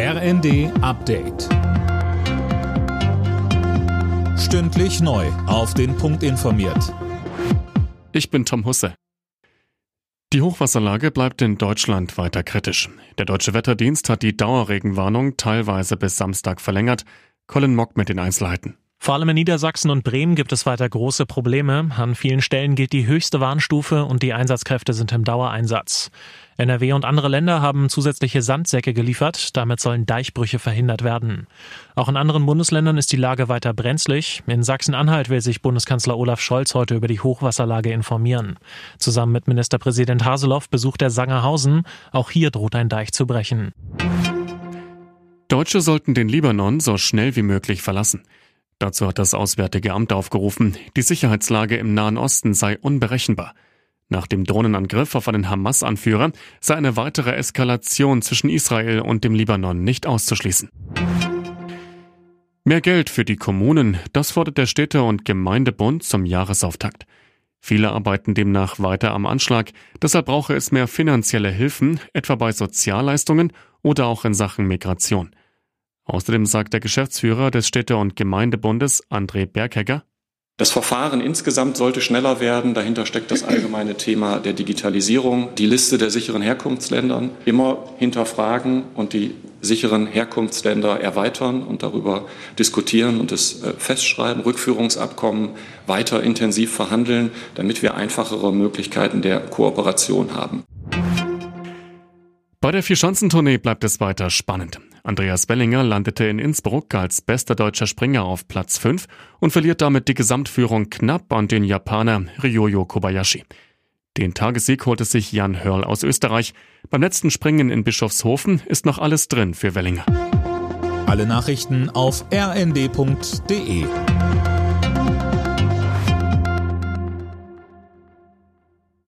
RND Update. Stündlich neu. Auf den Punkt informiert. Ich bin Tom Husse. Die Hochwasserlage bleibt in Deutschland weiter kritisch. Der deutsche Wetterdienst hat die Dauerregenwarnung teilweise bis Samstag verlängert. Colin Mock mit den Einzelheiten. Vor allem in Niedersachsen und Bremen gibt es weiter große Probleme. An vielen Stellen gilt die höchste Warnstufe und die Einsatzkräfte sind im Dauereinsatz. NRW und andere Länder haben zusätzliche Sandsäcke geliefert. Damit sollen Deichbrüche verhindert werden. Auch in anderen Bundesländern ist die Lage weiter brenzlig. In Sachsen-Anhalt will sich Bundeskanzler Olaf Scholz heute über die Hochwasserlage informieren. Zusammen mit Ministerpräsident Haseloff besucht er Sangerhausen. Auch hier droht ein Deich zu brechen. Deutsche sollten den Libanon so schnell wie möglich verlassen. Dazu hat das Auswärtige Amt aufgerufen, die Sicherheitslage im Nahen Osten sei unberechenbar. Nach dem Drohnenangriff auf einen Hamas-Anführer sei eine weitere Eskalation zwischen Israel und dem Libanon nicht auszuschließen. Mehr Geld für die Kommunen, das fordert der Städte- und Gemeindebund zum Jahresauftakt. Viele arbeiten demnach weiter am Anschlag, deshalb brauche es mehr finanzielle Hilfen, etwa bei Sozialleistungen oder auch in Sachen Migration. Außerdem sagt der Geschäftsführer des Städte- und Gemeindebundes, André Berghegger, das Verfahren insgesamt sollte schneller werden. Dahinter steckt das allgemeine Thema der Digitalisierung. Die Liste der sicheren Herkunftsländern immer hinterfragen und die sicheren Herkunftsländer erweitern und darüber diskutieren und es äh, festschreiben, Rückführungsabkommen weiter intensiv verhandeln, damit wir einfachere Möglichkeiten der Kooperation haben. Bei der Vierschanzentournee bleibt es weiter spannend. Andreas Bellinger landete in Innsbruck als bester deutscher Springer auf Platz 5 und verliert damit die Gesamtführung knapp an den Japaner Ryoyo Kobayashi. Den Tagessieg holte sich Jan Hörl aus Österreich. Beim letzten Springen in Bischofshofen ist noch alles drin für Wellinger. Alle Nachrichten auf rnd.de